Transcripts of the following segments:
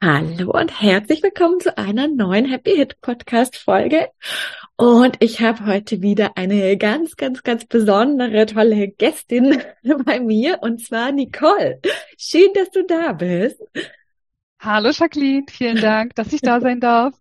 Hallo und herzlich willkommen zu einer neuen Happy Hit Podcast Folge. Und ich habe heute wieder eine ganz, ganz, ganz besondere, tolle Gästin bei mir und zwar Nicole. Schön, dass du da bist. Hallo Jacqueline, vielen Dank, dass ich da sein darf.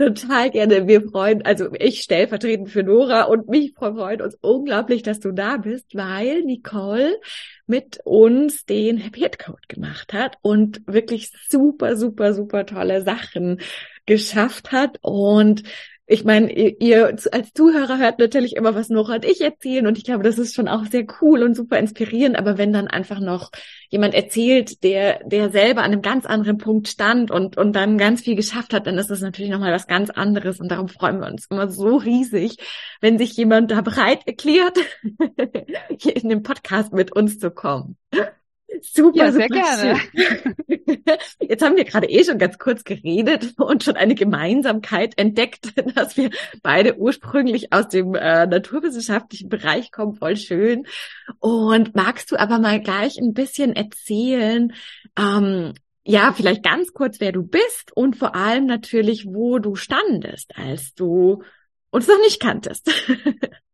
Total gerne. Wir freuen, also ich stellvertretend für Nora und mich freuen uns unglaublich, dass du da bist, weil Nicole mit uns den Happy Hit Code gemacht hat und wirklich super, super, super tolle Sachen geschafft hat und ich meine, ihr als Zuhörer hört natürlich immer, was Nora und ich erzählen und ich glaube, das ist schon auch sehr cool und super inspirierend, aber wenn dann einfach noch jemand erzählt, der, der selber an einem ganz anderen Punkt stand und, und dann ganz viel geschafft hat, dann ist das natürlich nochmal was ganz anderes und darum freuen wir uns immer so riesig, wenn sich jemand da bereit erklärt, hier in den Podcast mit uns zu kommen. Super, ja, sehr super gerne. Jetzt haben wir gerade eh schon ganz kurz geredet und schon eine Gemeinsamkeit entdeckt, dass wir beide ursprünglich aus dem äh, naturwissenschaftlichen Bereich kommen, voll schön. Und magst du aber mal gleich ein bisschen erzählen, ähm, ja, vielleicht ganz kurz, wer du bist und vor allem natürlich, wo du standest, als du uns noch nicht kanntest.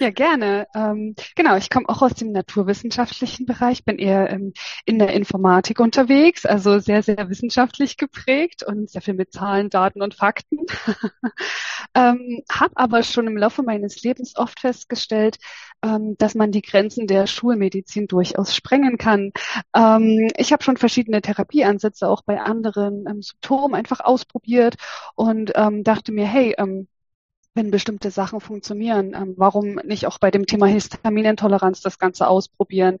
Ja, gerne. Ähm, genau, ich komme auch aus dem naturwissenschaftlichen Bereich, bin eher ähm, in der Informatik unterwegs, also sehr, sehr wissenschaftlich geprägt und sehr viel mit Zahlen, Daten und Fakten. ähm, Habe aber schon im Laufe meines Lebens oft festgestellt, ähm, dass man die Grenzen der Schulmedizin durchaus sprengen kann. Ähm, ich habe schon verschiedene Therapieansätze auch bei anderen ähm, Symptomen einfach ausprobiert und dachte mir, hey, wenn bestimmte Sachen funktionieren. Ähm, warum nicht auch bei dem Thema Histaminintoleranz das Ganze ausprobieren?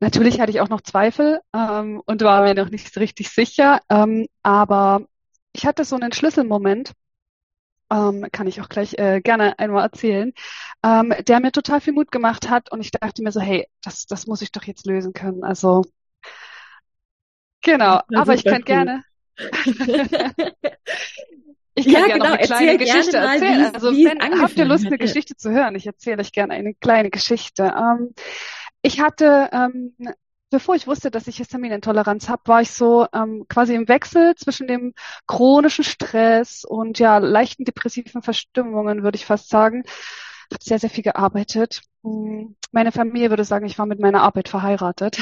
Natürlich hatte ich auch noch Zweifel ähm, und war mir noch nicht richtig sicher, ähm, aber ich hatte so einen Schlüsselmoment, ähm, kann ich auch gleich äh, gerne einmal erzählen, ähm, der mir total viel Mut gemacht hat und ich dachte mir so, hey, das, das muss ich doch jetzt lösen können. Also genau, aber ich kann cool. gerne. Ich kann ja, gerne genau. noch eine kleine Erzähl Geschichte mal, erzählen. also wenn, habt ihr Lust, eine Geschichte zu hören? Ich erzähle euch gerne eine kleine Geschichte. Ähm, ich hatte, ähm, bevor ich wusste, dass ich Histaminintoleranz habe, war ich so ähm, quasi im Wechsel zwischen dem chronischen Stress und ja leichten depressiven Verstimmungen, würde ich fast sagen. Habe sehr, sehr viel gearbeitet. Hm, meine Familie würde sagen, ich war mit meiner Arbeit verheiratet.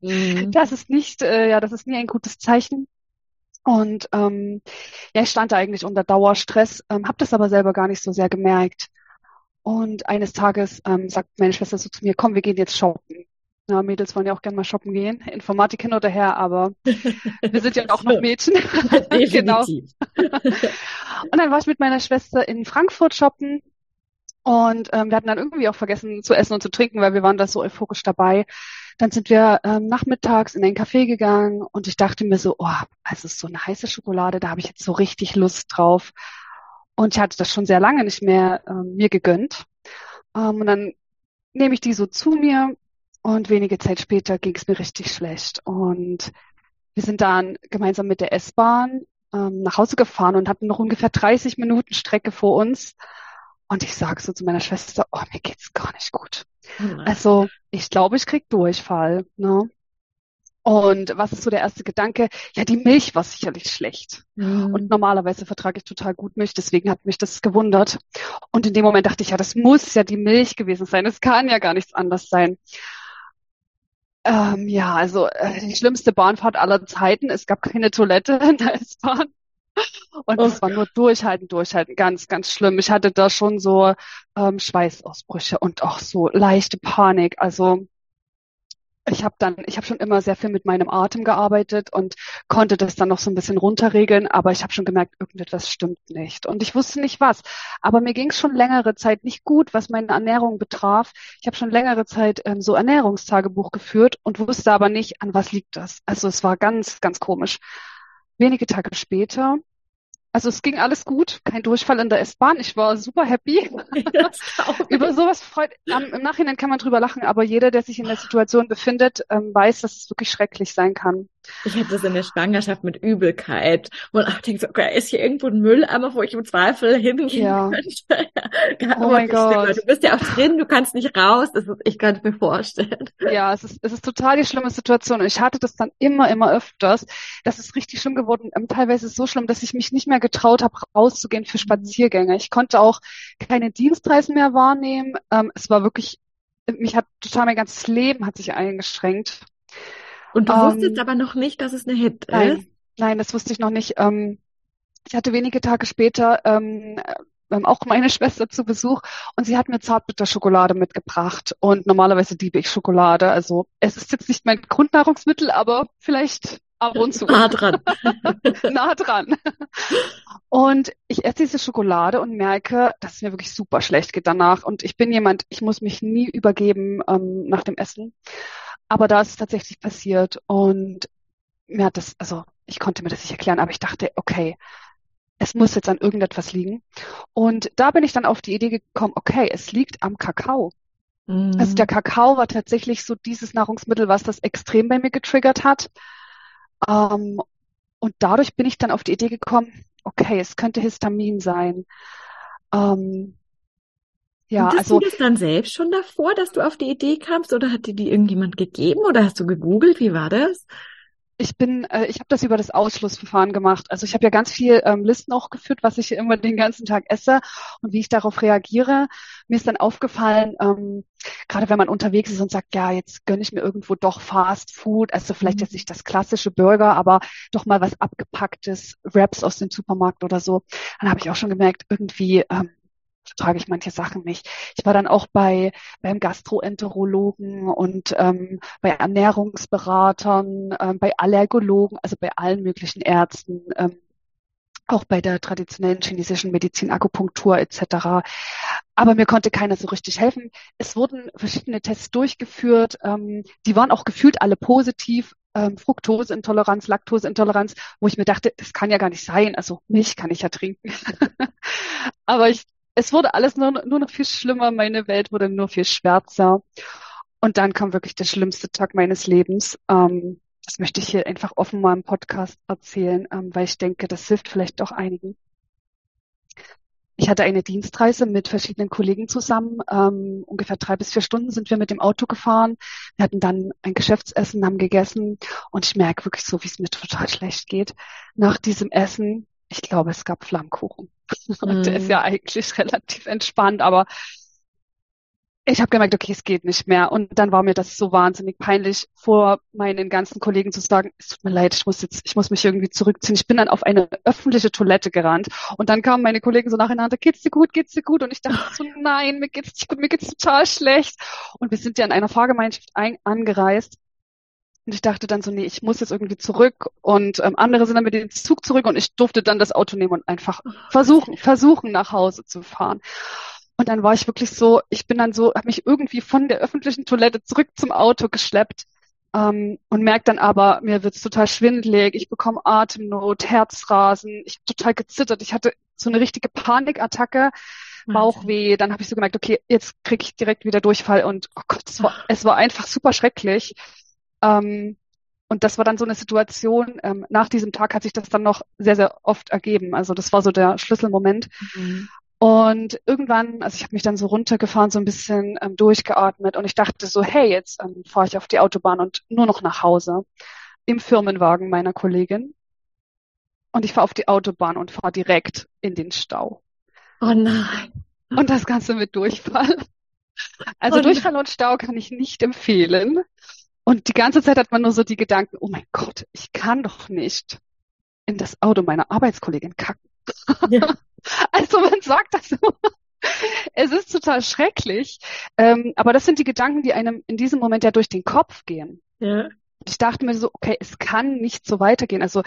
Mhm. Das ist nicht, äh, ja, das ist nie ein gutes Zeichen. Und ähm, ja, ich stand da eigentlich unter Dauerstress, ähm, habe das aber selber gar nicht so sehr gemerkt. Und eines Tages ähm, sagt meine Schwester so zu mir, komm, wir gehen jetzt shoppen. Ja, Mädels wollen ja auch gerne mal shoppen gehen. Informatik hin oder her, aber wir sind ja auch noch Mädchen. genau. und dann war ich mit meiner Schwester in Frankfurt shoppen und ähm, wir hatten dann irgendwie auch vergessen zu essen und zu trinken, weil wir waren da so euphorisch dabei. Dann sind wir ähm, nachmittags in ein Café gegangen und ich dachte mir so, oh, es ist so eine heiße Schokolade, da habe ich jetzt so richtig Lust drauf. Und ich hatte das schon sehr lange nicht mehr ähm, mir gegönnt. Ähm, und dann nehme ich die so zu mir und wenige Zeit später ging es mir richtig schlecht. Und wir sind dann gemeinsam mit der S-Bahn ähm, nach Hause gefahren und hatten noch ungefähr 30 Minuten Strecke vor uns. Und ich sage so zu meiner Schwester, oh, mir geht's gar nicht gut. Mhm. Also ich glaube, ich krieg Durchfall. Ne? Und was ist so der erste Gedanke? Ja, die Milch war sicherlich schlecht. Mhm. Und normalerweise vertrage ich total gut Milch, deswegen hat mich das gewundert. Und in dem Moment dachte ich, ja, das muss ja die Milch gewesen sein. Es kann ja gar nichts anders sein. Ähm, ja, also äh, die schlimmste Bahnfahrt aller Zeiten. Es gab keine Toilette in der S-Bahn. Und es war nur durchhalten, durchhalten, ganz, ganz schlimm. Ich hatte da schon so ähm, Schweißausbrüche und auch so leichte Panik. Also ich habe dann, ich habe schon immer sehr viel mit meinem Atem gearbeitet und konnte das dann noch so ein bisschen runterregeln, aber ich habe schon gemerkt, irgendetwas stimmt nicht. Und ich wusste nicht was. Aber mir ging es schon längere Zeit nicht gut, was meine Ernährung betraf. Ich habe schon längere Zeit ähm, so Ernährungstagebuch geführt und wusste aber nicht, an was liegt das. Also es war ganz, ganz komisch. Wenige Tage später also es ging alles gut, kein Durchfall in der S-Bahn. Ich war super happy. Über sowas freut. Um, Im Nachhinein kann man drüber lachen, aber jeder, der sich in der Situation befindet, ähm, weiß, dass es wirklich schrecklich sein kann. Ich hatte das in der Schwangerschaft mit Übelkeit und auch denke so, okay, ist hier irgendwo ein Mülleimer, wo ich im Zweifel hingehen ja. könnte? oh mein Gott. Du bist ja auch drin, du kannst nicht raus. Das ist, ich kann es mir vorstellen. Ja, es ist, es ist total die schlimme Situation. Ich hatte das dann immer, immer öfters. Das ist richtig schlimm geworden. Ähm, teilweise so schlimm, dass ich mich nicht mehr getraut habe, rauszugehen für Spaziergänge. Ich konnte auch keine Dienstreisen mehr wahrnehmen. Ähm, es war wirklich, mich hat total mein ganzes Leben hat sich eingeschränänkt. Und du ähm, wusstest aber noch nicht, dass es eine Hit nein, ist? Nein, das wusste ich noch nicht. Ähm, ich hatte wenige Tage später ähm, ähm, auch meine Schwester zu Besuch und sie hat mir Zartbitterschokolade mitgebracht. Und normalerweise liebe ich Schokolade. Also es ist jetzt nicht mein Grundnahrungsmittel, aber vielleicht ab und zu. Nah dran. nah dran. Und ich esse diese Schokolade und merke, dass es mir wirklich super schlecht geht danach. Und ich bin jemand, ich muss mich nie übergeben ähm, nach dem Essen. Aber da ist es tatsächlich passiert und mir hat das, also ich konnte mir das nicht erklären, aber ich dachte, okay, es muss jetzt an irgendetwas liegen. Und da bin ich dann auf die Idee gekommen, okay, es liegt am Kakao. Mhm. Also der Kakao war tatsächlich so dieses Nahrungsmittel, was das extrem bei mir getriggert hat. Ähm, und dadurch bin ich dann auf die Idee gekommen, okay, es könnte Histamin sein. Ähm, ja, Hattest also, du das dann selbst schon davor, dass du auf die Idee kamst oder hat dir die irgendjemand gegeben oder hast du gegoogelt? Wie war das? Ich bin, äh, ich habe das über das Ausschlussverfahren gemacht. Also ich habe ja ganz viel ähm, Listen auch geführt, was ich immer den ganzen Tag esse und wie ich darauf reagiere. Mir ist dann aufgefallen, ähm, gerade wenn man unterwegs ist und sagt, ja, jetzt gönne ich mir irgendwo doch Fast Food, also vielleicht mhm. jetzt nicht das klassische Burger, aber doch mal was abgepacktes, Wraps aus dem Supermarkt oder so, dann habe ich auch schon gemerkt, irgendwie ähm, vertrage ich manche Sachen nicht. Ich war dann auch bei beim Gastroenterologen und ähm, bei Ernährungsberatern, ähm, bei Allergologen, also bei allen möglichen Ärzten, ähm, auch bei der traditionellen chinesischen Medizin, Akupunktur etc. Aber mir konnte keiner so richtig helfen. Es wurden verschiedene Tests durchgeführt, ähm, die waren auch gefühlt alle positiv. Ähm, Fructoseintoleranz, Laktoseintoleranz, wo ich mir dachte, das kann ja gar nicht sein. Also Milch kann ich ja trinken. Aber ich es wurde alles nur, nur noch viel schlimmer, meine Welt wurde nur viel schwärzer. Und dann kam wirklich der schlimmste Tag meines Lebens. Ähm, das möchte ich hier einfach offen mal im Podcast erzählen, ähm, weil ich denke, das hilft vielleicht auch einigen. Ich hatte eine Dienstreise mit verschiedenen Kollegen zusammen. Ähm, ungefähr drei bis vier Stunden sind wir mit dem Auto gefahren. Wir hatten dann ein Geschäftsessen, haben gegessen und ich merke wirklich so, wie es mir total schlecht geht. Nach diesem Essen, ich glaube, es gab Flammkuchen. Und der ist ja mhm. eigentlich relativ entspannt, aber ich habe gemerkt, okay, es geht nicht mehr. Und dann war mir das so wahnsinnig peinlich, vor meinen ganzen Kollegen zu sagen, es tut mir leid, ich muss jetzt, ich muss mich irgendwie zurückziehen. Ich bin dann auf eine öffentliche Toilette gerannt. Und dann kamen meine Kollegen so nacheinander, geht's dir gut, geht's dir gut? Und ich dachte so, nein, mir geht's nicht gut, mir geht's total schlecht. Und wir sind ja in einer Fahrgemeinschaft ein, angereist. Und ich dachte dann so, nee, ich muss jetzt irgendwie zurück. Und ähm, andere sind dann mit dem Zug zurück und ich durfte dann das Auto nehmen und einfach versuchen, versuchen nach Hause zu fahren. Und dann war ich wirklich so, ich bin dann so, habe mich irgendwie von der öffentlichen Toilette zurück zum Auto geschleppt ähm, und merke dann aber, mir wird's total schwindelig, ich bekomme Atemnot, Herzrasen, ich habe total gezittert, ich hatte so eine richtige Panikattacke, Bauchweh, dann habe ich so gemerkt, okay, jetzt kriege ich direkt wieder Durchfall und oh Gott, es war, es war einfach super schrecklich. Ähm, und das war dann so eine Situation, ähm, nach diesem Tag hat sich das dann noch sehr, sehr oft ergeben. Also das war so der Schlüsselmoment. Mhm. Und irgendwann, also ich habe mich dann so runtergefahren, so ein bisschen ähm, durchgeatmet und ich dachte so, hey, jetzt ähm, fahre ich auf die Autobahn und nur noch nach Hause im Firmenwagen meiner Kollegin. Und ich fahre auf die Autobahn und fahre direkt in den Stau. Oh nein. Und das Ganze mit Durchfall. Also oh Durchfall und Stau kann ich nicht empfehlen. Und die ganze Zeit hat man nur so die Gedanken, oh mein Gott, ich kann doch nicht in das Auto meiner Arbeitskollegin kacken. Ja. also man sagt das immer. Es ist total schrecklich. Ähm, aber das sind die Gedanken, die einem in diesem Moment ja durch den Kopf gehen. Ja. Ich dachte mir so, okay, es kann nicht so weitergehen. Also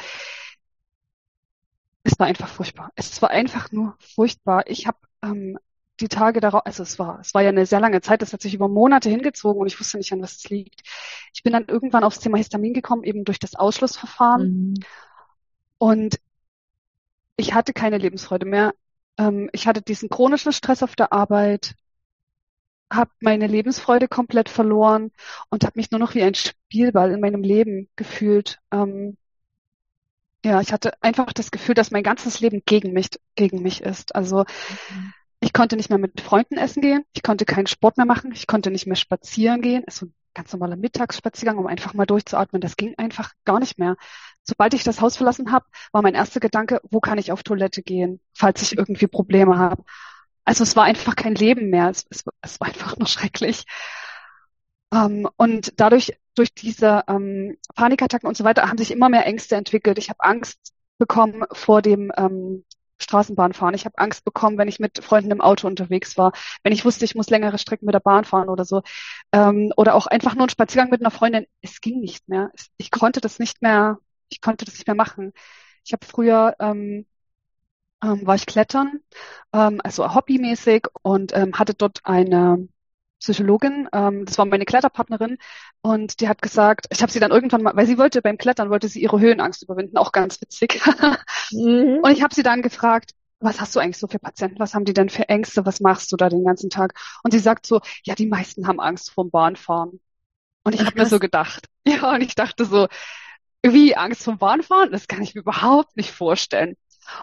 es war einfach furchtbar. Es war einfach nur furchtbar. Ich habe ähm, die Tage darauf, also es war, es war ja eine sehr lange Zeit, das hat sich über Monate hingezogen und ich wusste nicht, an was es liegt. Ich bin dann irgendwann aufs Thema Histamin gekommen, eben durch das Ausschlussverfahren. Mhm. Und ich hatte keine Lebensfreude mehr. Ähm, ich hatte diesen chronischen Stress auf der Arbeit, habe meine Lebensfreude komplett verloren und habe mich nur noch wie ein Spielball in meinem Leben gefühlt. Ähm, ja, ich hatte einfach das Gefühl, dass mein ganzes Leben gegen mich, gegen mich ist. Also mhm. Ich konnte nicht mehr mit Freunden essen gehen, ich konnte keinen Sport mehr machen, ich konnte nicht mehr spazieren gehen. Es war ein ganz normaler Mittagsspaziergang, um einfach mal durchzuatmen. Das ging einfach gar nicht mehr. Sobald ich das Haus verlassen habe, war mein erster Gedanke, wo kann ich auf Toilette gehen, falls ich irgendwie Probleme habe. Also es war einfach kein Leben mehr. Es, es, es war einfach nur schrecklich. Ähm, und dadurch, durch diese ähm, Panikattacken und so weiter, haben sich immer mehr Ängste entwickelt. Ich habe Angst bekommen vor dem ähm, Straßenbahnfahren. Ich habe Angst bekommen, wenn ich mit Freunden im Auto unterwegs war, wenn ich wusste, ich muss längere Strecken mit der Bahn fahren oder so. Ähm, oder auch einfach nur ein Spaziergang mit einer Freundin. Es ging nicht mehr. Ich konnte das nicht mehr, ich konnte das nicht mehr machen. Ich habe früher ähm, ähm, war ich klettern, ähm, also hobbymäßig und ähm, hatte dort eine Psychologin, ähm, das war meine Kletterpartnerin und die hat gesagt, ich habe sie dann irgendwann mal, weil sie wollte beim Klettern, wollte sie ihre Höhenangst überwinden, auch ganz witzig. mhm. Und ich habe sie dann gefragt, was hast du eigentlich so für Patienten? Was haben die denn für Ängste? Was machst du da den ganzen Tag? Und sie sagt so, ja, die meisten haben Angst vorm Bahnfahren. Und ich habe mir so gedacht, ja, und ich dachte so, wie Angst vorm Bahnfahren? Das kann ich mir überhaupt nicht vorstellen.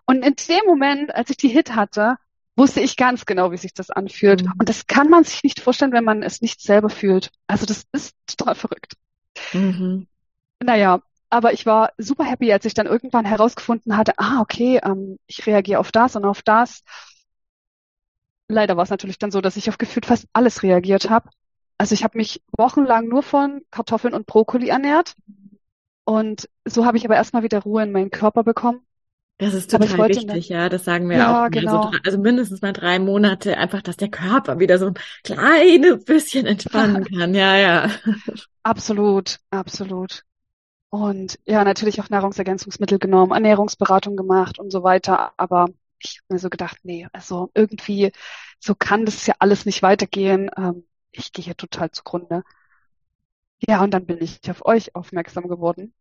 Und in dem Moment, als ich die Hit hatte, wusste ich ganz genau, wie sich das anfühlt. Mhm. Und das kann man sich nicht vorstellen, wenn man es nicht selber fühlt. Also das ist total verrückt. Mhm. Naja, aber ich war super happy, als ich dann irgendwann herausgefunden hatte, ah, okay, ähm, ich reagiere auf das und auf das. Leider war es natürlich dann so, dass ich auf gefühlt fast alles reagiert habe. Also ich habe mich wochenlang nur von Kartoffeln und Brokkoli ernährt. Und so habe ich aber erstmal wieder Ruhe in meinen Körper bekommen. Das ist total wichtig, ja. Das sagen wir ja, auch. Genau. Also, also, mindestens mal drei Monate, einfach, dass der Körper wieder so ein kleines bisschen entspannen kann. Ja, ja. Absolut, absolut. Und ja, natürlich auch Nahrungsergänzungsmittel genommen, Ernährungsberatung gemacht und so weiter. Aber ich habe mir so gedacht, nee, also irgendwie, so kann das ja alles nicht weitergehen. Ähm, ich gehe hier total zugrunde. Ja, und dann bin ich auf euch aufmerksam geworden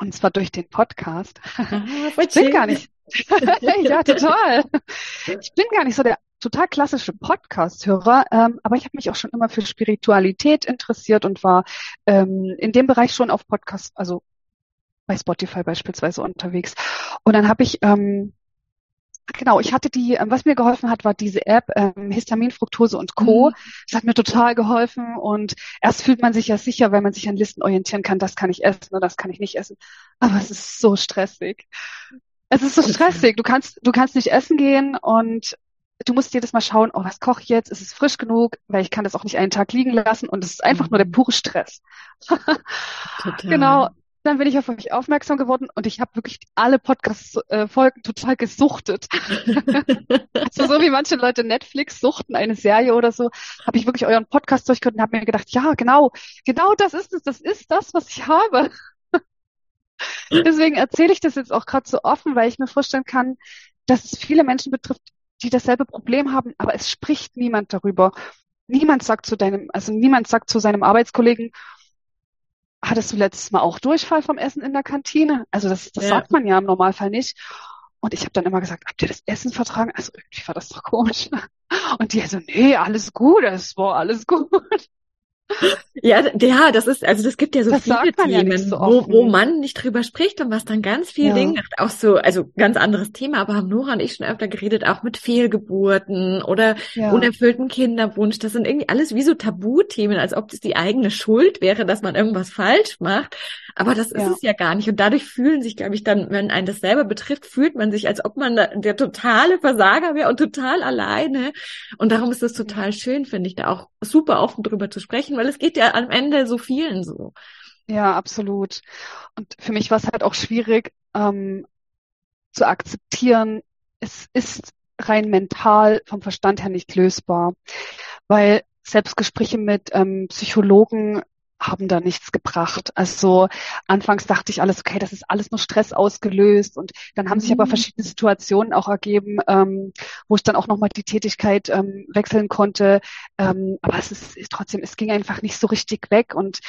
und zwar durch den Podcast. Ah, ich bin gar nicht. ja, total. Ich bin gar nicht so der total klassische Podcast-Hörer, ähm, aber ich habe mich auch schon immer für Spiritualität interessiert und war ähm, in dem Bereich schon auf Podcast, also bei Spotify beispielsweise unterwegs. Und dann habe ich ähm, Genau, ich hatte die, ähm, was mir geholfen hat, war diese App, ähm, Histamin, Fructose und Co. Mhm. Das hat mir total geholfen und erst fühlt man sich ja sicher, weil man sich an Listen orientieren kann, das kann ich essen oder das kann ich nicht essen. Aber es ist so stressig. Es ist so stressig. Du kannst, du kannst nicht essen gehen und du musst jedes Mal schauen, oh, was koche ich jetzt? Ist es frisch genug? Weil ich kann das auch nicht einen Tag liegen lassen und es ist einfach nur der mhm. pure Stress. Total. Genau dann bin ich auf euch aufmerksam geworden und ich habe wirklich alle Podcast-Folgen total gesuchtet. also so wie manche Leute Netflix suchten eine Serie oder so, habe ich wirklich euren Podcast durchgehört und habe mir gedacht, ja, genau, genau das ist es, das ist das, was ich habe. Deswegen erzähle ich das jetzt auch gerade so offen, weil ich mir vorstellen kann, dass es viele Menschen betrifft, die dasselbe Problem haben, aber es spricht niemand darüber. Niemand sagt zu deinem, also niemand sagt zu seinem Arbeitskollegen, hattest du letztes Mal auch Durchfall vom Essen in der Kantine? Also das, das ja. sagt man ja im Normalfall nicht. Und ich habe dann immer gesagt, habt ihr das Essen vertragen? Also irgendwie war das doch komisch. Und die so, nee, alles gut, es war alles gut. Ja, ja, das ist, also das gibt ja so das viele Themen, ja so wo, wo man nicht drüber spricht und was dann ganz viel ja. Ding macht. Auch so, also ganz anderes Thema, aber haben Nora und ich schon öfter geredet, auch mit Fehlgeburten oder ja. unerfüllten Kinderwunsch. Das sind irgendwie alles wie so Tabuthemen, als ob das die eigene Schuld wäre, dass man irgendwas falsch macht. Aber das ist es ja gar nicht. Und dadurch fühlen sich, glaube ich, dann, wenn einen das selber betrifft, fühlt man sich, als ob man der totale Versager wäre und total alleine. Und darum ist es total schön, finde ich, da auch super offen drüber zu sprechen weil es geht ja am Ende so vielen so. Ja, absolut. Und für mich war es halt auch schwierig ähm, zu akzeptieren, es ist rein mental vom Verstand her nicht lösbar, weil Selbstgespräche mit ähm, Psychologen haben da nichts gebracht. Also anfangs dachte ich alles, okay, das ist alles nur Stress ausgelöst und dann haben sich aber mhm. verschiedene Situationen auch ergeben, ähm, wo ich dann auch nochmal die Tätigkeit ähm, wechseln konnte. Ähm, aber es ist, ist trotzdem, es ging einfach nicht so richtig weg und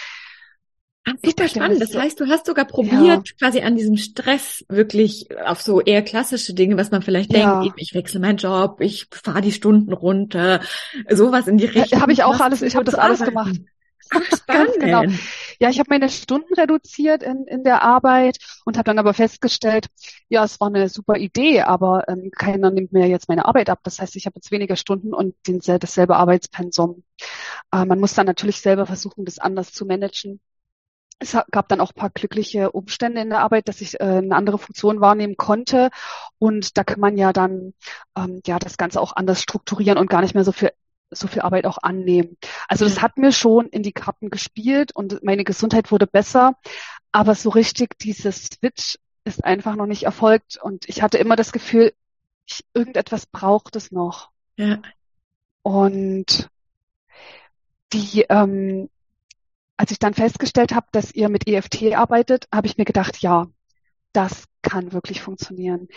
Ach, super spannend. Das heißt, du hast sogar probiert, ja. quasi an diesem Stress wirklich auf so eher klassische Dinge, was man vielleicht ja. denkt, ich wechsle meinen Job, ich fahre die Stunden runter, sowas in die Richtung. Ja, habe ich auch alles, ich habe das alles gemacht. Ganz genau. Ja, ich habe meine Stunden reduziert in, in der Arbeit und habe dann aber festgestellt, ja, es war eine super Idee, aber ähm, keiner nimmt mir jetzt meine Arbeit ab. Das heißt, ich habe jetzt weniger Stunden und den, dasselbe Arbeitspensum. Äh, man muss dann natürlich selber versuchen, das anders zu managen es gab dann auch ein paar glückliche Umstände in der Arbeit, dass ich äh, eine andere Funktion wahrnehmen konnte. Und da kann man ja dann ähm, ja das Ganze auch anders strukturieren und gar nicht mehr so viel so viel Arbeit auch annehmen. Also das hat mir schon in die Karten gespielt und meine Gesundheit wurde besser, aber so richtig dieses Switch ist einfach noch nicht erfolgt und ich hatte immer das Gefühl, ich, irgendetwas braucht es noch. Ja. Und die ähm, als ich dann festgestellt habe, dass ihr mit EFT arbeitet, habe ich mir gedacht, ja, das kann wirklich funktionieren.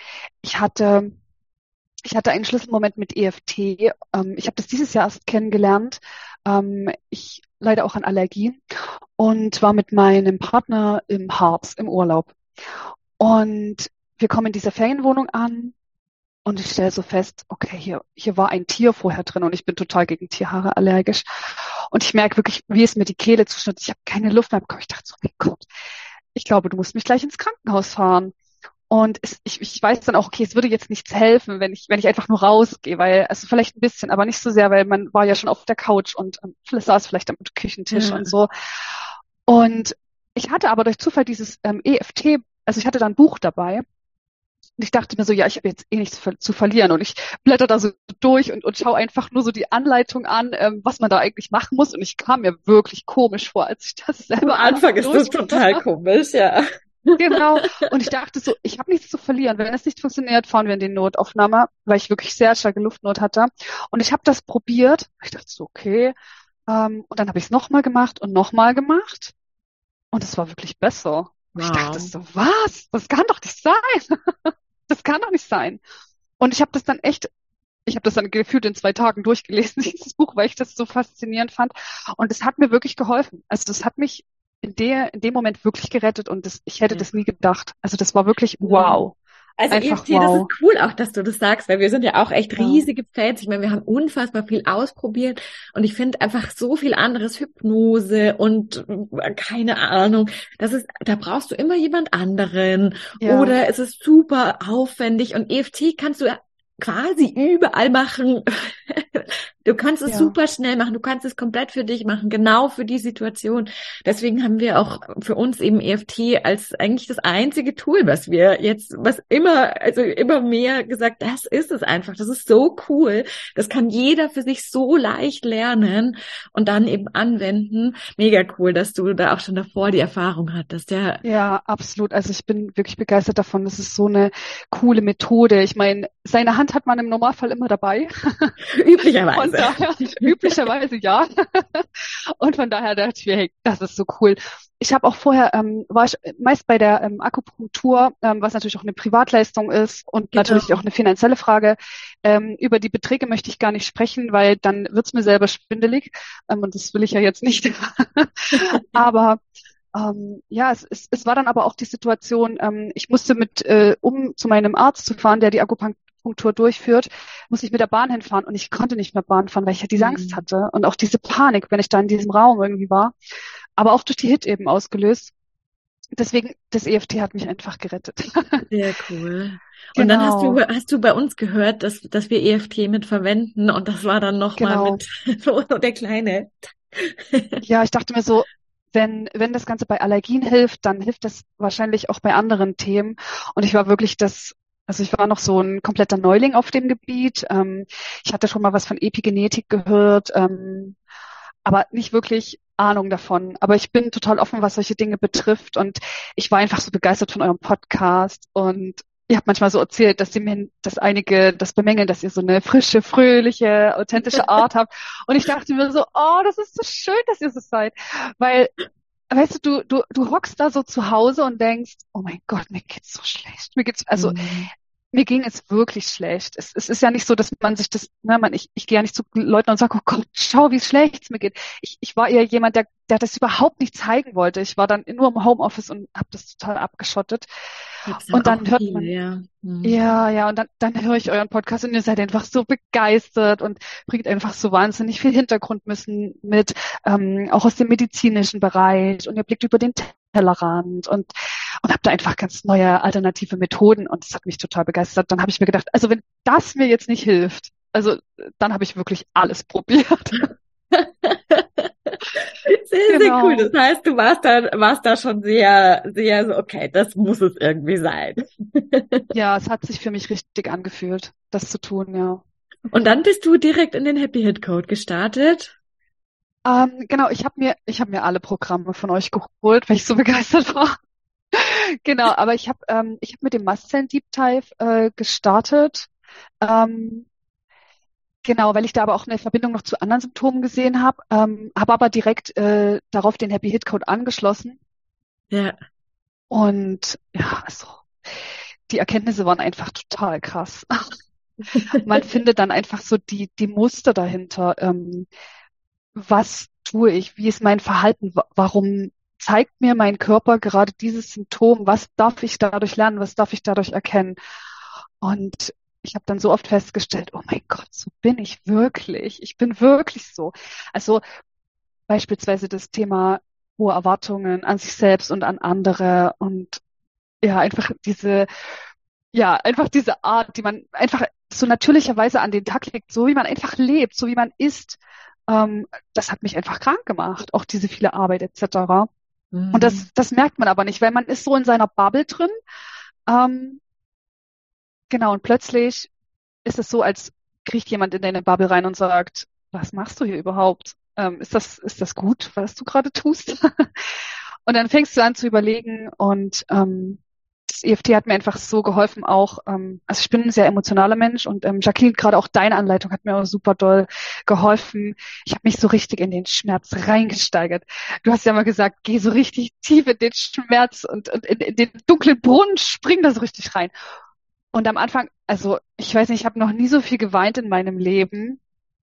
Ich hatte, ich hatte einen Schlüsselmoment mit EFT. Ähm, ich habe das dieses Jahr erst kennengelernt. Ähm, ich leide auch an Allergien und war mit meinem Partner im Harz im Urlaub. Und wir kommen in dieser Ferienwohnung an und ich stelle so fest, okay, hier, hier war ein Tier vorher drin und ich bin total gegen Tierhaare allergisch. Und ich merke wirklich, wie es mir die Kehle zuschnitt. Ich habe keine Luft mehr bekommen. Ich dachte so, oh Gott, ich glaube, du musst mich gleich ins Krankenhaus fahren. Und es, ich, ich weiß dann auch, okay, es würde jetzt nichts helfen, wenn ich, wenn ich einfach nur rausgehe, weil, also vielleicht ein bisschen, aber nicht so sehr, weil man war ja schon auf der Couch und ähm, saß vielleicht am Küchentisch ja. und so. Und ich hatte aber durch Zufall dieses ähm, EFT, also ich hatte da ein Buch dabei und ich dachte mir so, ja, ich habe jetzt eh nichts zu verlieren. Und ich blätter da so durch und, und schaue einfach nur so die Anleitung an, ähm, was man da eigentlich machen muss. Und ich kam mir wirklich komisch vor, als ich das selber. Am Anfang ist das total komisch, ja. Genau. Und ich dachte so, ich habe nichts zu verlieren. Wenn es nicht funktioniert, fahren wir in die Notaufnahme, weil ich wirklich sehr starke Luftnot hatte. Und ich habe das probiert. Ich dachte so, okay. Ähm, und dann habe ich es nochmal gemacht und nochmal gemacht. Und es war wirklich besser. Wow. Ich dachte so, was? Das kann doch nicht sein. das kann doch nicht sein. Und ich habe das dann echt, ich habe das dann gefühlt in zwei Tagen durchgelesen, dieses Buch, weil ich das so faszinierend fand. Und es hat mir wirklich geholfen. Also das hat mich in der, in dem Moment wirklich gerettet und das, ich hätte das nie gedacht. Also das war wirklich wow. Also Einfach, EFT, wow. das ist cool auch, dass du das sagst, weil wir sind ja auch echt riesige Fans. Ich meine, wir haben unfassbar viel ausprobiert und ich finde einfach so viel anderes Hypnose und äh, keine Ahnung. Das ist, da brauchst du immer jemand anderen ja. oder es ist super aufwendig und EFT kannst du quasi überall machen. Du kannst es ja. super schnell machen, du kannst es komplett für dich machen, genau für die Situation. Deswegen haben wir auch für uns eben EFT als eigentlich das einzige Tool, was wir jetzt, was immer, also immer mehr gesagt, das ist es einfach, das ist so cool. Das kann jeder für sich so leicht lernen und dann eben anwenden. Mega cool, dass du da auch schon davor die Erfahrung hattest, ja. Ja, absolut. Also ich bin wirklich begeistert davon. Das ist so eine coole Methode. Ich meine, seine Hand hat man im Normalfall immer dabei. Üblicherweise daher, üblicherweise ja. Und von daher dachte ich mir, hey, das ist so cool. Ich habe auch vorher, ähm, war ich meist bei der ähm, Akupunktur, ähm, was natürlich auch eine Privatleistung ist und genau. natürlich auch eine finanzielle Frage. Ähm, über die Beträge möchte ich gar nicht sprechen, weil dann wird's mir selber schwindelig ähm, und das will ich ja jetzt nicht. aber ähm, ja, es, es, es war dann aber auch die Situation, ähm, ich musste mit, äh, um zu meinem Arzt zu fahren, der die Akupunktur Akupunktur durchführt, muss ich mit der Bahn hinfahren und ich konnte nicht mehr Bahn fahren, weil ich ja diese Angst mhm. hatte und auch diese Panik, wenn ich da in diesem Raum irgendwie war, aber auch durch die Hit eben ausgelöst. Deswegen, das EFT hat mich einfach gerettet. Sehr cool. Und genau. dann hast du, genau. hast du bei uns gehört, dass, dass wir EFT mit verwenden und das war dann nochmal genau. mit der kleine. ja, ich dachte mir so, wenn, wenn das Ganze bei Allergien hilft, dann hilft das wahrscheinlich auch bei anderen Themen. Und ich war wirklich das also ich war noch so ein kompletter Neuling auf dem Gebiet. Ähm, ich hatte schon mal was von Epigenetik gehört, ähm, aber nicht wirklich Ahnung davon, aber ich bin total offen, was solche Dinge betrifft und ich war einfach so begeistert von eurem Podcast und ihr habt manchmal so erzählt, dass die, dass einige das bemängeln, dass ihr so eine frische, fröhliche, authentische Art habt. Und ich dachte mir so, oh, das ist so schön, dass ihr so seid. Weil, weißt du, du, du, du hockst da so zu Hause und denkst, oh mein Gott, mir geht's so schlecht. Mir geht's, also, mhm mir ging es wirklich schlecht. Es, es ist ja nicht so, dass man sich das, ne, man, ich, ich gehe ja nicht zu Leuten und sage, oh Gott, schau, wie schlecht es mir geht. Ich, ich war eher jemand, der, der das überhaupt nicht zeigen wollte. Ich war dann nur im Homeoffice und habe das total abgeschottet. Und dann hört man, ja. Mhm. ja, ja, und dann, dann höre ich euren Podcast und ihr seid einfach so begeistert und bringt einfach so wahnsinnig viel Hintergrundwissen mit, ähm, auch aus dem medizinischen Bereich und ihr blickt über den Tellerrand und, und habe da einfach ganz neue alternative Methoden und das hat mich total begeistert. Dann habe ich mir gedacht, also wenn das mir jetzt nicht hilft, also dann habe ich wirklich alles probiert. Sehr, genau. sehr cool. Das heißt, du warst da, warst da schon sehr, sehr so, okay, das muss es irgendwie sein. ja, es hat sich für mich richtig angefühlt, das zu tun, ja. Und dann bist du direkt in den Happy Hit Code gestartet? Ähm, genau, ich habe mir, ich habe mir alle Programme von euch geholt, weil ich so begeistert war. Genau, aber ich habe, ähm, ich habe mit dem Mastzellen Deep Dive äh, gestartet. Ähm, genau, weil ich da aber auch eine Verbindung noch zu anderen Symptomen gesehen habe, ähm, habe aber direkt äh, darauf den Happy Hit Code angeschlossen. Ja. Und ja, also die Erkenntnisse waren einfach total krass. Man findet dann einfach so die die Muster dahinter. Ähm, was tue ich? Wie ist mein Verhalten? Warum zeigt mir mein Körper gerade dieses Symptom? Was darf ich dadurch lernen? Was darf ich dadurch erkennen? Und ich habe dann so oft festgestellt, oh mein Gott, so bin ich wirklich. Ich bin wirklich so. Also beispielsweise das Thema hohe Erwartungen an sich selbst und an andere und ja, einfach diese, ja, einfach diese Art, die man einfach so natürlicherweise an den Tag legt, so wie man einfach lebt, so wie man ist, ähm, das hat mich einfach krank gemacht, auch diese viele Arbeit etc. Mhm. Und das, mhm. das merkt man aber nicht, weil man ist so in seiner Bubble drin. Ähm, genau, und plötzlich ist es so, als kriegt jemand in deine Bubble rein und sagt, was machst du hier überhaupt? Ähm, ist das, ist das gut, was du gerade tust? und dann fängst du an zu überlegen und ähm, das EFT hat mir einfach so geholfen auch, ähm, also ich bin ein sehr emotionaler Mensch und ähm, Jacqueline, gerade auch deine Anleitung hat mir auch super doll geholfen. Ich habe mich so richtig in den Schmerz reingesteigert. Du hast ja mal gesagt, geh so richtig tief in den Schmerz und, und in, in den dunklen Brunnen, spring da so richtig rein. Und am Anfang, also ich weiß nicht, ich habe noch nie so viel geweint in meinem Leben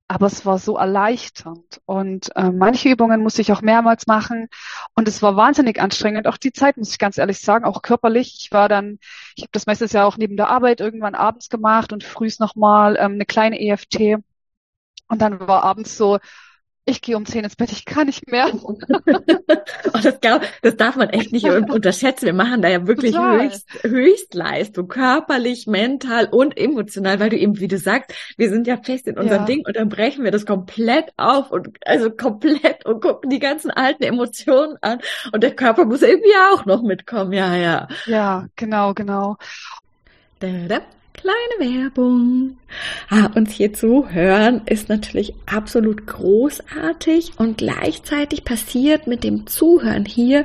aber es war so erleichternd. Und äh, manche Übungen musste ich auch mehrmals machen. Und es war wahnsinnig anstrengend. Auch die Zeit, muss ich ganz ehrlich sagen, auch körperlich. Ich war dann, ich habe das meistens ja auch neben der Arbeit irgendwann abends gemacht und frühs nochmal ähm, eine kleine EFT. Und dann war abends so, ich gehe um zehn ins Bett, ich kann nicht mehr. oh, das, glaub, das darf man echt nicht unterschätzen. Wir machen da ja wirklich Höchst, Höchstleistung, körperlich, mental und emotional, weil du eben, wie du sagst, wir sind ja fest in unserem ja. Ding und dann brechen wir das komplett auf und also komplett und gucken die ganzen alten Emotionen an und der Körper muss irgendwie auch noch mitkommen. Ja, ja. Ja, genau, genau. Da, da kleine Werbung. Ah, uns hier zu hören ist natürlich absolut großartig und gleichzeitig passiert mit dem Zuhören hier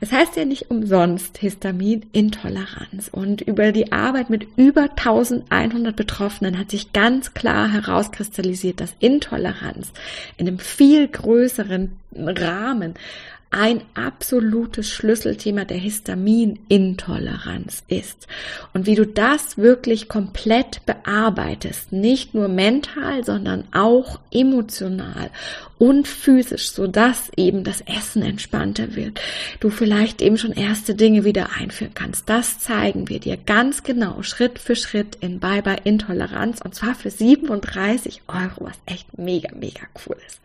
Es heißt ja nicht umsonst Histaminintoleranz und über die Arbeit mit über 1100 Betroffenen hat sich ganz klar herauskristallisiert, dass Intoleranz in einem viel größeren Rahmen ein absolutes Schlüsselthema der Histaminintoleranz ist. Und wie du das wirklich komplett bearbeitest, nicht nur mental, sondern auch emotional und physisch, so dass eben das Essen entspannter wird. Du vielleicht eben schon erste Dinge wieder einführen kannst. Das zeigen wir dir ganz genau Schritt für Schritt in Bye Bye Intoleranz und zwar für 37 Euro, was echt mega, mega cool ist.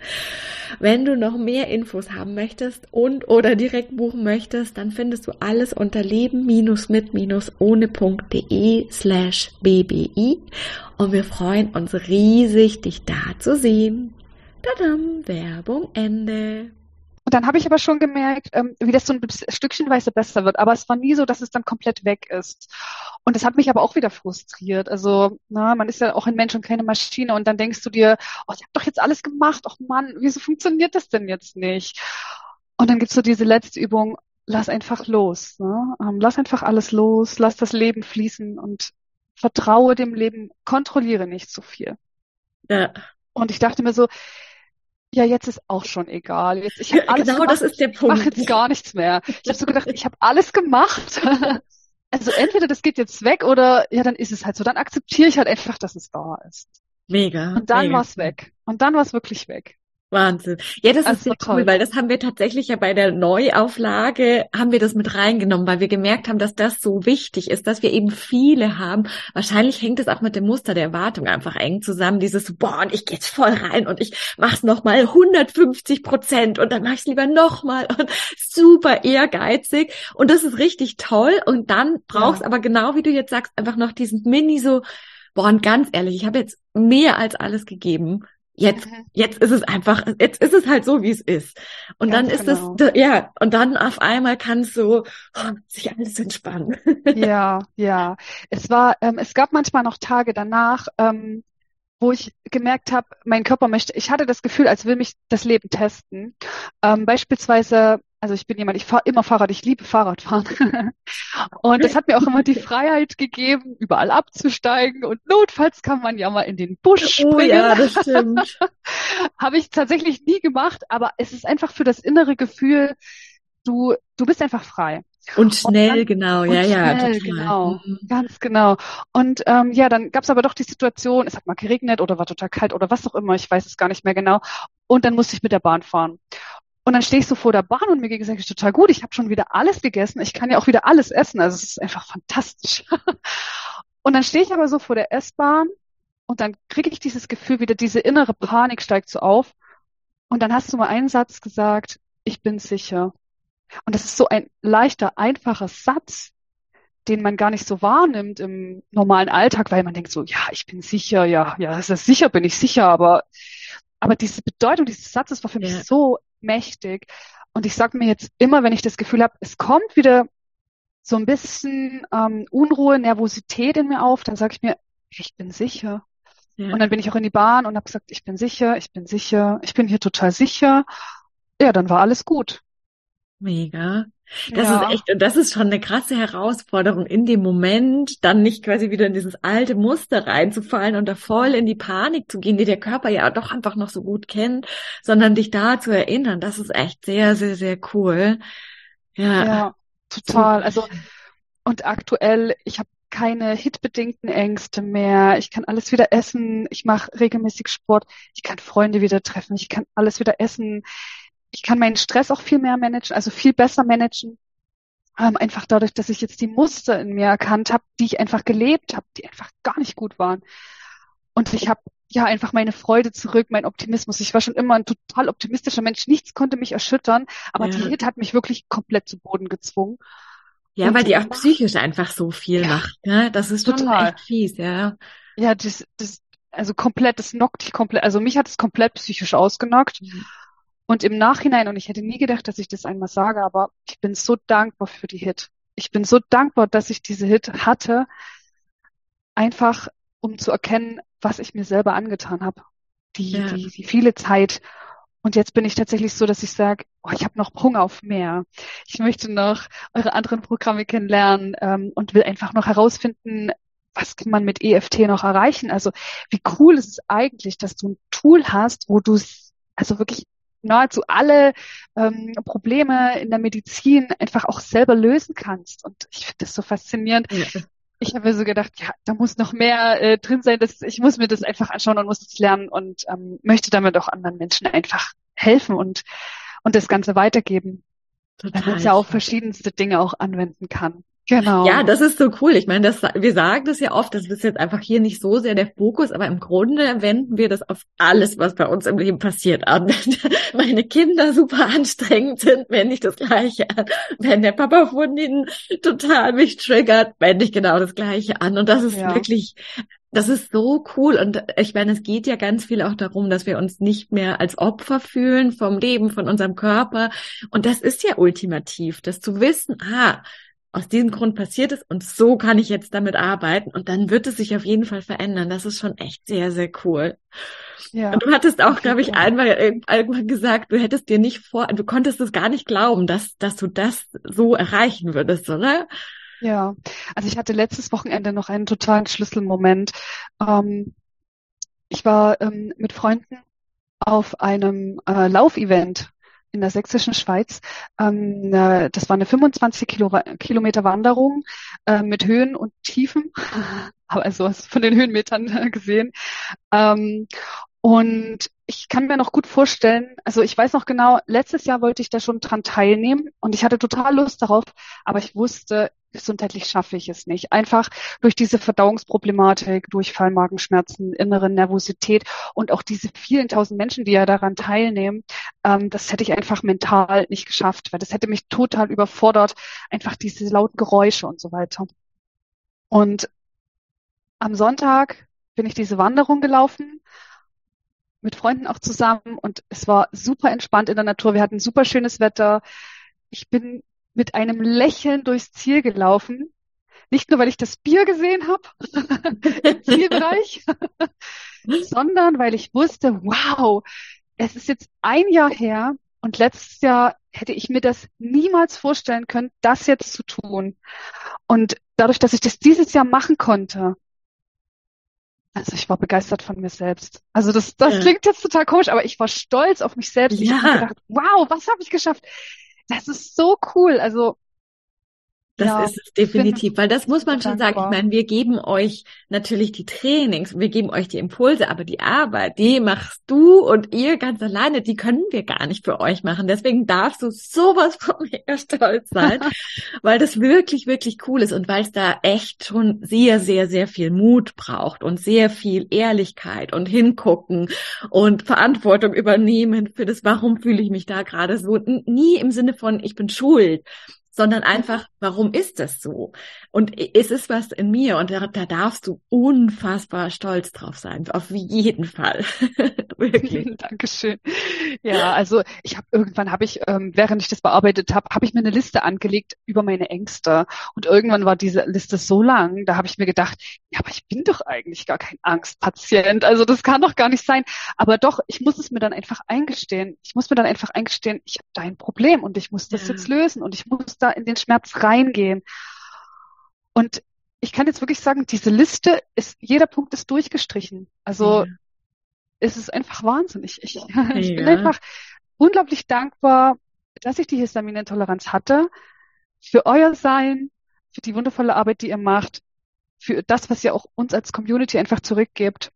Wenn du noch mehr Infos haben möchtest und oder direkt buchen möchtest, dann findest du alles unter leben-mit-ohne.de slash bbi und wir freuen uns riesig, dich da zu sehen. Tadam, Werbung Ende. Und dann habe ich aber schon gemerkt, ähm, wie das so ein Stückchenweise besser wird. Aber es war nie so, dass es dann komplett weg ist. Und das hat mich aber auch wieder frustriert. Also, na, man ist ja auch ein Mensch und keine Maschine. Und dann denkst du dir, oh, ich habe doch jetzt alles gemacht. Och Mann, wieso funktioniert das denn jetzt nicht? Und dann gibt's so diese letzte Übung, lass einfach los. Ne? Ähm, lass einfach alles los, lass das Leben fließen und vertraue dem Leben, kontrolliere nicht zu so viel. Ja. Und ich dachte mir so, ja, jetzt ist auch schon egal. Jetzt, ich hab alles genau, gemacht. das ist der Punkt. Ich mache jetzt gar nichts mehr. Ich habe so gedacht, ich habe alles gemacht. also entweder das geht jetzt weg oder ja, dann ist es halt so. Dann akzeptiere ich halt einfach, dass es da ist. Mega. Und dann mega. war es weg. Und dann war es wirklich weg. Wahnsinn. Ja, das, das ist sehr cool, weil das haben wir tatsächlich ja bei der Neuauflage, haben wir das mit reingenommen, weil wir gemerkt haben, dass das so wichtig ist, dass wir eben viele haben. Wahrscheinlich hängt es auch mit dem Muster der Erwartung einfach eng zusammen, dieses, boah, und ich gehe jetzt voll rein und ich mach's nochmal 150 Prozent und dann mach ich's lieber nochmal und super ehrgeizig und das ist richtig toll und dann brauchst ja. aber genau wie du jetzt sagst, einfach noch diesen Mini so, boah, und ganz ehrlich, ich habe jetzt mehr als alles gegeben Jetzt, mhm. jetzt ist es einfach, jetzt ist es halt so, wie es ist. Und Ganz dann ist genau. es, ja, und dann auf einmal kann es so oh, sich alles entspannen. Ja, ja. Es war, ähm, es gab manchmal noch Tage danach, ähm, wo ich gemerkt habe, mein Körper möchte, ich hatte das Gefühl, als will mich das Leben testen. Ähm, beispielsweise also ich bin jemand, ich fahre immer Fahrrad, ich liebe Fahrradfahren. und das hat mir auch immer die Freiheit gegeben, überall abzusteigen und notfalls kann man ja mal in den Busch springen. Oh ja, das stimmt. Habe ich tatsächlich nie gemacht, aber es ist einfach für das innere Gefühl, du, du bist einfach frei. Und schnell, und dann, genau, ja, ja. Schnell, total. genau, mhm. ganz genau. Und ähm, ja, dann gab es aber doch die Situation, es hat mal geregnet oder war total kalt oder was auch immer, ich weiß es gar nicht mehr genau. Und dann musste ich mit der Bahn fahren. Und dann stehe ich so vor der Bahn und mir ging es total gut. Ich habe schon wieder alles gegessen. Ich kann ja auch wieder alles essen. Also es ist einfach fantastisch. und dann stehe ich aber so vor der S-Bahn und dann kriege ich dieses Gefühl wieder, diese innere Panik steigt so auf. Und dann hast du mal einen Satz gesagt, ich bin sicher. Und das ist so ein leichter, einfacher Satz, den man gar nicht so wahrnimmt im normalen Alltag, weil man denkt so, ja, ich bin sicher, ja, ja, sicher, bin ich sicher, aber aber diese Bedeutung dieses Satzes war für mich so mächtig. Und ich sage mir jetzt immer, wenn ich das Gefühl habe, es kommt wieder so ein bisschen ähm, Unruhe, Nervosität in mir auf, dann sage ich mir, ich bin sicher. Ja. Und dann bin ich auch in die Bahn und habe gesagt, ich bin sicher, ich bin sicher, ich bin hier total sicher. Ja, dann war alles gut. Mega. Das ja. ist echt, und das ist schon eine krasse Herausforderung, in dem Moment dann nicht quasi wieder in dieses alte Muster reinzufallen und da voll in die Panik zu gehen, die der Körper ja doch einfach noch so gut kennt, sondern dich da zu erinnern. Das ist echt sehr, sehr, sehr cool. Ja, ja total. Also, und aktuell, ich habe keine hitbedingten Ängste mehr. Ich kann alles wieder essen. Ich mache regelmäßig Sport. Ich kann Freunde wieder treffen. Ich kann alles wieder essen ich kann meinen Stress auch viel mehr managen, also viel besser managen. Ähm, einfach dadurch, dass ich jetzt die Muster in mir erkannt habe, die ich einfach gelebt habe, die einfach gar nicht gut waren. Und ich habe ja einfach meine Freude zurück, mein Optimismus. Ich war schon immer ein total optimistischer Mensch. Nichts konnte mich erschüttern, aber ja. die Hit hat mich wirklich komplett zu Boden gezwungen. Ja, und weil die auch psychisch einfach so viel ja, macht. Ne? Das ist total echt fies, ja. Ja, das, das, also komplett, das knockt dich komplett, also mich hat es komplett psychisch ausgenockt. Mhm. Und im Nachhinein, und ich hätte nie gedacht, dass ich das einmal sage, aber ich bin so dankbar für die Hit. Ich bin so dankbar, dass ich diese Hit hatte, einfach um zu erkennen, was ich mir selber angetan habe. Die, ja. die, die viele Zeit. Und jetzt bin ich tatsächlich so, dass ich sage, oh, ich habe noch Hunger auf mehr. Ich möchte noch eure anderen Programme kennenlernen ähm, und will einfach noch herausfinden, was kann man mit EFT noch erreichen? Also wie cool ist es eigentlich, dass du ein Tool hast, wo du also wirklich nahezu alle ähm, Probleme in der Medizin einfach auch selber lösen kannst. Und ich finde das so faszinierend. Ja. Ich habe mir so gedacht, ja, da muss noch mehr äh, drin sein. Dass, ich muss mir das einfach anschauen und muss es lernen und ähm, möchte damit auch anderen Menschen einfach helfen und, und das Ganze weitergeben. Total. Weil man es ja auch verschiedenste Dinge auch anwenden kann. Genau. Ja, das ist so cool. Ich meine, das, wir sagen das ja oft, das ist jetzt einfach hier nicht so sehr der Fokus, aber im Grunde wenden wir das auf alles, was bei uns im Leben passiert an. Meine Kinder super anstrengend sind, wende ich das Gleiche an. Wenn der Papa von ihnen total mich triggert, wende ich genau das Gleiche an. Und das ist ja. wirklich das ist so cool. Und ich meine, es geht ja ganz viel auch darum, dass wir uns nicht mehr als Opfer fühlen vom Leben, von unserem Körper. Und das ist ja ultimativ, das zu wissen, ah, aus diesem Grund passiert es und so kann ich jetzt damit arbeiten und dann wird es sich auf jeden Fall verändern. Das ist schon echt sehr, sehr cool. Ja. Und du hattest auch, glaube ich, einmal irgendwann gesagt, du hättest dir nicht vor, du konntest es gar nicht glauben, dass, dass du das so erreichen würdest, oder? Ja, also ich hatte letztes Wochenende noch einen totalen Schlüsselmoment. Ähm, ich war ähm, mit Freunden auf einem äh, Laufevent in der sächsischen Schweiz. Ähm, äh, das war eine 25 Kilo, Kilometer Wanderung äh, mit Höhen und Tiefen, aber also von den Höhenmetern äh, gesehen. Ähm, und ich kann mir noch gut vorstellen, also ich weiß noch genau, letztes Jahr wollte ich da schon dran teilnehmen und ich hatte total Lust darauf, aber ich wusste, gesundheitlich schaffe ich es nicht. Einfach durch diese Verdauungsproblematik, Durchfall, Magenschmerzen, innere Nervosität und auch diese vielen tausend Menschen, die ja daran teilnehmen, ähm, das hätte ich einfach mental nicht geschafft, weil das hätte mich total überfordert, einfach diese lauten Geräusche und so weiter. Und am Sonntag bin ich diese Wanderung gelaufen mit Freunden auch zusammen und es war super entspannt in der Natur. Wir hatten super schönes Wetter. Ich bin mit einem Lächeln durchs Ziel gelaufen. Nicht nur, weil ich das Bier gesehen habe im Zielbereich, sondern weil ich wusste, wow, es ist jetzt ein Jahr her und letztes Jahr hätte ich mir das niemals vorstellen können, das jetzt zu tun. Und dadurch, dass ich das dieses Jahr machen konnte, also ich war begeistert von mir selbst. Also das, das ja. klingt jetzt total komisch, aber ich war stolz auf mich selbst. Ja. Ich habe gedacht, wow, was habe ich geschafft? Das ist so cool. Also das ja, ist es definitiv, weil das muss man schon sagen. Ich meine, wir geben euch natürlich die Trainings, wir geben euch die Impulse, aber die Arbeit, die machst du und ihr ganz alleine, die können wir gar nicht für euch machen. Deswegen darfst du sowas von mir stolz sein, weil das wirklich, wirklich cool ist und weil es da echt schon sehr, sehr, sehr viel Mut braucht und sehr viel Ehrlichkeit und hingucken und Verantwortung übernehmen für das, warum fühle ich mich da gerade so. Nie im Sinne von, ich bin schuld, sondern einfach, warum ist das so? Und es ist was in mir und da, da darfst du unfassbar stolz drauf sein, auf jeden Fall. Wirklich. Dankeschön. Ja, also ich habe irgendwann habe ich, ähm, während ich das bearbeitet habe, habe ich mir eine Liste angelegt über meine Ängste und irgendwann war diese Liste so lang, da habe ich mir gedacht, ja, aber ich bin doch eigentlich gar kein Angstpatient, also das kann doch gar nicht sein. Aber doch, ich muss es mir dann einfach eingestehen. Ich muss mir dann einfach eingestehen, ich habe da ein Problem und ich muss das ja. jetzt lösen und ich muss da in den Schmerz reingehen. Und ich kann jetzt wirklich sagen, diese Liste ist, jeder Punkt ist durchgestrichen. Also ja. es ist einfach wahnsinnig. Ich, ja. ich bin einfach unglaublich dankbar, dass ich die Histaminintoleranz hatte, für euer Sein, für die wundervolle Arbeit, die ihr macht, für das, was ihr auch uns als Community einfach zurückgibt.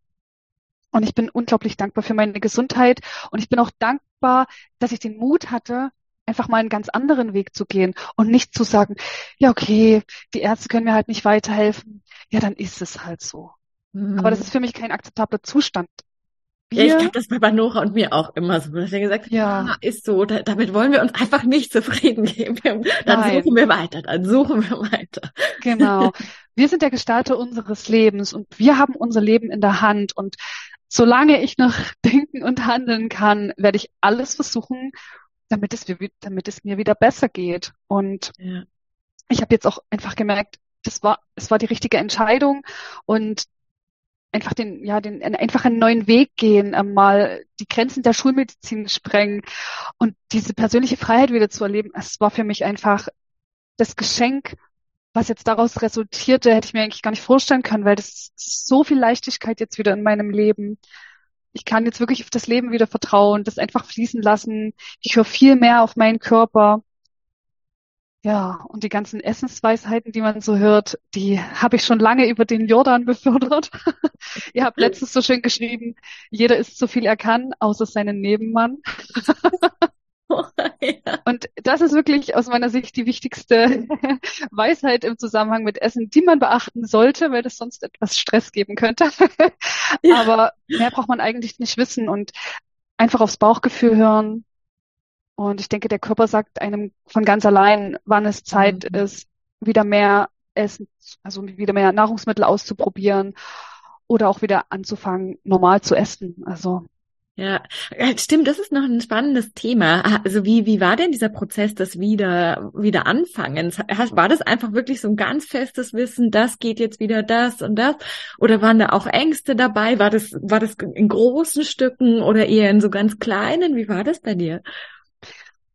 Und ich bin unglaublich dankbar für meine Gesundheit und ich bin auch dankbar, dass ich den Mut hatte, einfach mal einen ganz anderen Weg zu gehen und nicht zu sagen, ja, okay, die Ärzte können mir halt nicht weiterhelfen. Ja, dann ist es halt so. Mhm. Aber das ist für mich kein akzeptabler Zustand. Wir, ja, ich glaube, das war bei Nora und mir auch immer so, dass wir gesagt ja, ah, ist so, da, damit wollen wir uns einfach nicht zufrieden geben. Dann Nein. suchen wir weiter, dann suchen wir weiter. Genau. Wir sind der Gestalter unseres Lebens und wir haben unser Leben in der Hand und solange ich noch denken und handeln kann, werde ich alles versuchen, damit es, mir, damit es mir wieder besser geht. Und ja. ich habe jetzt auch einfach gemerkt, das war, es war die richtige Entscheidung und einfach den, ja, den, einfach einen neuen Weg gehen, äh, mal die Grenzen der Schulmedizin sprengen und diese persönliche Freiheit wieder zu erleben. Es war für mich einfach das Geschenk, was jetzt daraus resultierte, hätte ich mir eigentlich gar nicht vorstellen können, weil das ist so viel Leichtigkeit jetzt wieder in meinem Leben ich kann jetzt wirklich auf das Leben wieder vertrauen, das einfach fließen lassen. Ich höre viel mehr auf meinen Körper. Ja, und die ganzen Essensweisheiten, die man so hört, die habe ich schon lange über den Jordan befördert. Ihr habt letztens so schön geschrieben, jeder isst so viel er kann, außer seinen Nebenmann. Ja. Und das ist wirklich aus meiner Sicht die wichtigste Weisheit im Zusammenhang mit Essen, die man beachten sollte, weil das sonst etwas Stress geben könnte. Ja. Aber mehr braucht man eigentlich nicht wissen und einfach aufs Bauchgefühl hören. Und ich denke, der Körper sagt einem von ganz allein, wann es Zeit mhm. ist, wieder mehr Essen, also wieder mehr Nahrungsmittel auszuprobieren oder auch wieder anzufangen, normal zu essen. Also ja, stimmt, das ist noch ein spannendes Thema. Ah, also wie, wie war denn dieser Prozess des wieder, wieder Anfangens? War das einfach wirklich so ein ganz festes Wissen, das geht jetzt wieder das und das? Oder waren da auch Ängste dabei? War das, war das in großen Stücken oder eher in so ganz kleinen? Wie war das bei dir?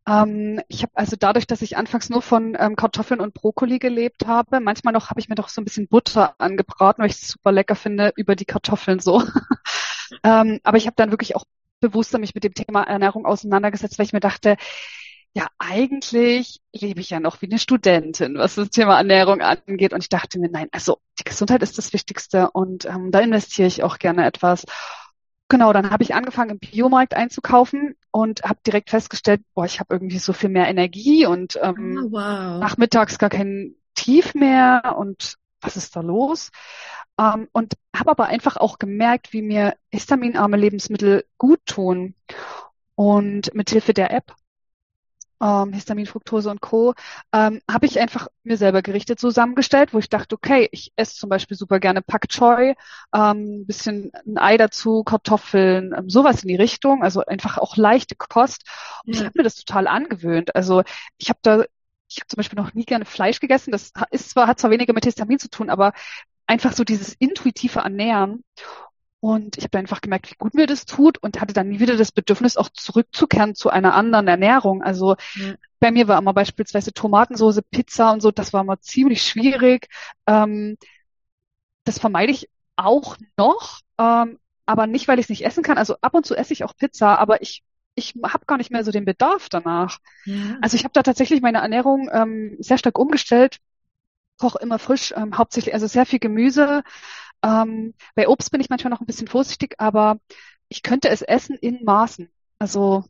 Ähm, ich habe also dadurch, dass ich anfangs nur von ähm, Kartoffeln und Brokkoli gelebt habe, manchmal noch habe ich mir doch so ein bisschen Butter angebraten, weil ich es super lecker finde über die Kartoffeln so. ähm, aber ich habe dann wirklich auch bewusster mich mit dem Thema Ernährung auseinandergesetzt, weil ich mir dachte, ja, eigentlich lebe ich ja noch wie eine Studentin, was das Thema Ernährung angeht. Und ich dachte mir, nein, also die Gesundheit ist das Wichtigste und ähm, da investiere ich auch gerne etwas. Genau, dann habe ich angefangen, im Biomarkt einzukaufen und habe direkt festgestellt, boah, ich habe irgendwie so viel mehr Energie und ähm, oh, wow. nachmittags gar kein Tief mehr und was ist da los? Ähm, und habe aber einfach auch gemerkt, wie mir histaminarme Lebensmittel gut tun. Und mit Hilfe der App ähm, Histamin, Fructose und Co., ähm, habe ich einfach mir selber Gerichte zusammengestellt, wo ich dachte, okay, ich esse zum Beispiel super gerne Pak Choi, ähm, bisschen ein Ei dazu, Kartoffeln, ähm, sowas in die Richtung, also einfach auch leichte Kost. Und ich habe mir das total angewöhnt. Also ich habe da ich habe zum Beispiel noch nie gerne Fleisch gegessen. Das ist zwar, hat zwar weniger mit Histamin zu tun, aber einfach so dieses intuitive Ernähren. Und ich habe einfach gemerkt, wie gut mir das tut und hatte dann nie wieder das Bedürfnis, auch zurückzukehren zu einer anderen Ernährung. Also mhm. bei mir war immer beispielsweise Tomatensoße, Pizza und so, das war immer ziemlich schwierig. Ähm, das vermeide ich auch noch, ähm, aber nicht, weil ich es nicht essen kann. Also ab und zu esse ich auch Pizza, aber ich ich habe gar nicht mehr so den Bedarf danach. Ja. Also ich habe da tatsächlich meine Ernährung ähm, sehr stark umgestellt. Koche immer frisch, ähm, hauptsächlich, also sehr viel Gemüse, ähm, bei Obst bin ich manchmal noch ein bisschen vorsichtig, aber ich könnte es essen in Maßen. Also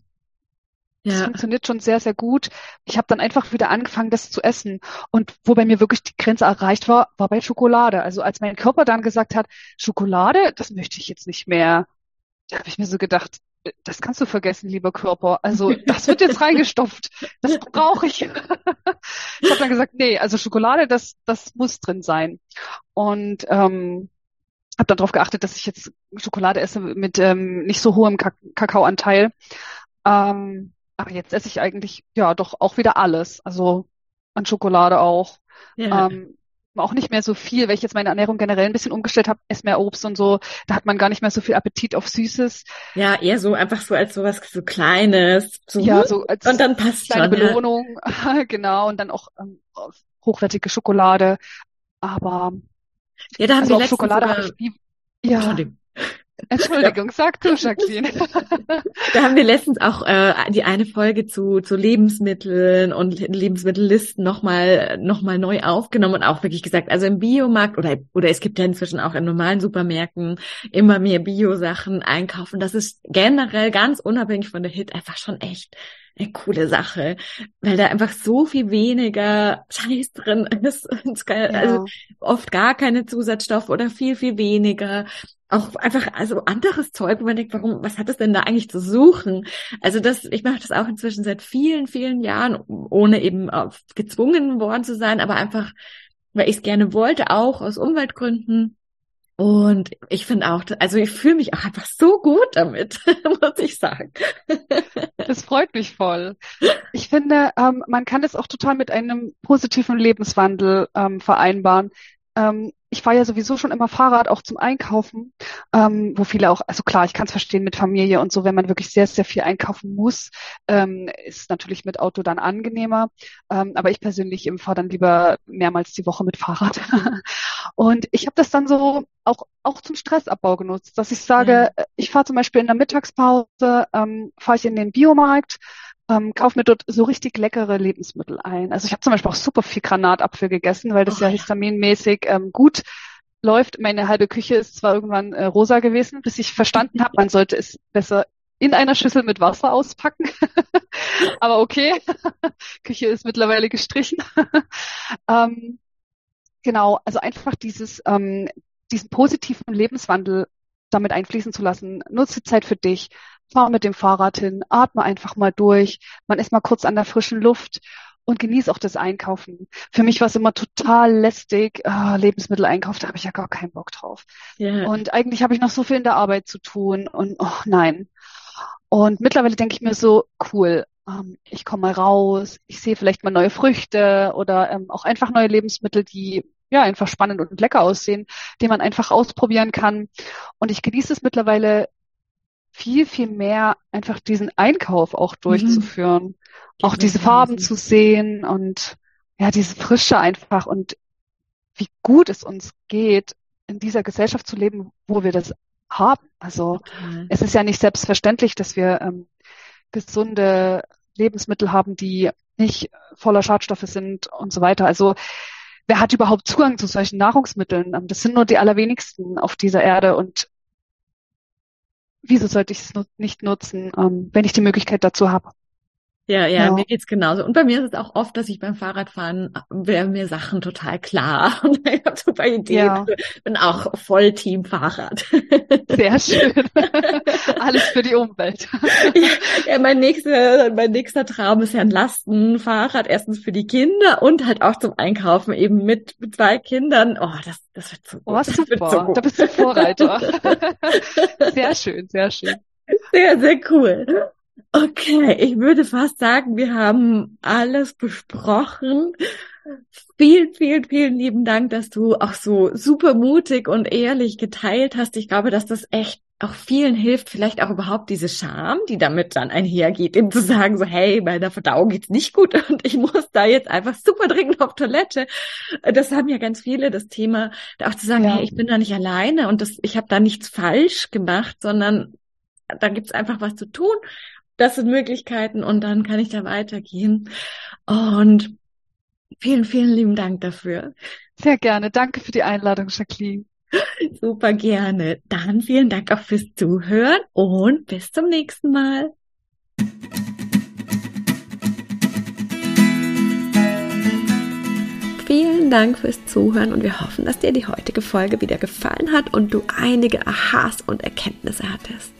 ja. das funktioniert schon sehr, sehr gut. Ich habe dann einfach wieder angefangen, das zu essen. Und wo bei mir wirklich die Grenze erreicht war, war bei Schokolade. Also als mein Körper dann gesagt hat, Schokolade, das möchte ich jetzt nicht mehr, da habe ich mir so gedacht, das kannst du vergessen, lieber Körper. Also das wird jetzt reingestopft. Das brauche ich. ich habe dann gesagt, nee, also Schokolade, das, das muss drin sein. Und ähm, habe dann darauf geachtet, dass ich jetzt Schokolade esse mit ähm, nicht so hohem Kak Kakaoanteil. Ähm, aber jetzt esse ich eigentlich ja doch auch wieder alles. Also an Schokolade auch. Ja. Ähm, auch nicht mehr so viel, weil ich jetzt meine Ernährung generell ein bisschen umgestellt habe, esse mehr Obst und so, da hat man gar nicht mehr so viel Appetit auf Süßes. Ja, eher so einfach so als sowas so Kleines. So, ja, so als und dann passt kleine schon, Belohnung, ja. genau, und dann auch ähm, hochwertige Schokolade. Aber ja, da haben also wir Schokolade sogar... ich nie, ja. Entschuldigung, sag du, Jacqueline. da haben wir letztens auch äh, die eine Folge zu, zu Lebensmitteln und Lebensmittellisten nochmal noch mal neu aufgenommen und auch wirklich gesagt, also im Biomarkt oder, oder es gibt ja inzwischen auch in normalen Supermärkten immer mehr Bio-Sachen einkaufen. Das ist generell ganz unabhängig von der Hit einfach schon echt eine coole Sache, weil da einfach so viel weniger Scheiß drin ist. Also oft gar keine Zusatzstoffe oder viel, viel weniger. Auch einfach, also anderes Zeug, wo man denkt, warum, was hat es denn da eigentlich zu suchen? Also das, ich mache das auch inzwischen seit vielen, vielen Jahren, ohne eben gezwungen worden zu sein, aber einfach, weil ich es gerne wollte, auch aus Umweltgründen. Und ich finde auch, also ich fühle mich auch einfach so gut damit, muss ich sagen. Das freut mich voll. Ich finde, ähm, man kann das auch total mit einem positiven Lebenswandel ähm, vereinbaren. Ähm, ich fahre ja sowieso schon immer Fahrrad auch zum Einkaufen, ähm, wo viele auch, also klar, ich kann es verstehen mit Familie und so, wenn man wirklich sehr, sehr viel einkaufen muss, ähm, ist natürlich mit Auto dann angenehmer. Ähm, aber ich persönlich fahre dann lieber mehrmals die Woche mit Fahrrad. und ich habe das dann so auch, auch zum Stressabbau genutzt, dass ich sage, ja. ich fahre zum Beispiel in der Mittagspause, ähm, fahre ich in den Biomarkt, ähm, kaufe mir dort so richtig leckere Lebensmittel ein. Also ich habe zum Beispiel auch super viel Granatapfel gegessen, weil das oh, ja histaminmäßig ähm, gut läuft. Meine halbe Küche ist zwar irgendwann äh, rosa gewesen, bis ich verstanden habe, man sollte es besser in einer Schüssel mit Wasser auspacken. Aber okay, Küche ist mittlerweile gestrichen. ähm, genau, also einfach dieses, ähm, diesen positiven Lebenswandel damit einfließen zu lassen. Nutze Zeit für dich, fahr mit dem Fahrrad hin, atme einfach mal durch, man ist mal kurz an der frischen Luft und genieße auch das Einkaufen. Für mich war es immer total lästig. Oh, Lebensmitteleinkauf, da habe ich ja gar keinen Bock drauf. Yeah. Und eigentlich habe ich noch so viel in der Arbeit zu tun und oh nein. Und mittlerweile denke ich mir so, cool, ähm, ich komme mal raus, ich sehe vielleicht mal neue Früchte oder ähm, auch einfach neue Lebensmittel, die ja einfach spannend und lecker aussehen, die man einfach ausprobieren kann. Und ich genieße es mittlerweile viel, viel mehr, einfach diesen Einkauf auch durchzuführen. Mhm. Auch diese Farben zu sehen und ja, diese Frische einfach und wie gut es uns geht, in dieser Gesellschaft zu leben, wo wir das haben. Also okay. es ist ja nicht selbstverständlich, dass wir ähm, gesunde Lebensmittel haben, die nicht voller Schadstoffe sind und so weiter. Also wer hat überhaupt Zugang zu solchen Nahrungsmitteln? Ähm, das sind nur die allerwenigsten auf dieser Erde und wieso sollte ich es nicht nutzen, ähm, wenn ich die Möglichkeit dazu habe? Ja, ja, ja, mir geht's genauso. Und bei mir ist es auch oft, dass ich beim Fahrradfahren werden mir Sachen total klar und ich habe super Ideen. Ja. Bin auch voll Team Fahrrad. Sehr schön. Alles für die Umwelt. Ja, ja, mein nächster, mein nächster Traum ist ja ein Lastenfahrrad. Erstens für die Kinder und halt auch zum Einkaufen eben mit zwei Kindern. Oh, das, das wird so gut. Oh, super. So gut. Da bist du Vorreiter. Sehr schön, sehr schön. Sehr, sehr cool. Okay, ich würde fast sagen, wir haben alles besprochen. Vielen, vielen, vielen lieben Dank, dass du auch so super mutig und ehrlich geteilt hast. Ich glaube, dass das echt auch vielen hilft, vielleicht auch überhaupt diese Scham, die damit dann einhergeht, eben zu sagen, so, hey, meiner Verdauung geht's nicht gut und ich muss da jetzt einfach super dringend auf Toilette. Das haben ja ganz viele, das Thema, da auch zu sagen, ja. hey, ich bin da nicht alleine und das, ich habe da nichts falsch gemacht, sondern da gibt's einfach was zu tun das sind Möglichkeiten und dann kann ich da weitergehen. Und vielen, vielen lieben Dank dafür. Sehr gerne. Danke für die Einladung, Jacqueline. Super gerne. Dann vielen Dank auch fürs Zuhören und bis zum nächsten Mal. Vielen Dank fürs Zuhören und wir hoffen, dass dir die heutige Folge wieder gefallen hat und du einige Aha's und Erkenntnisse hattest.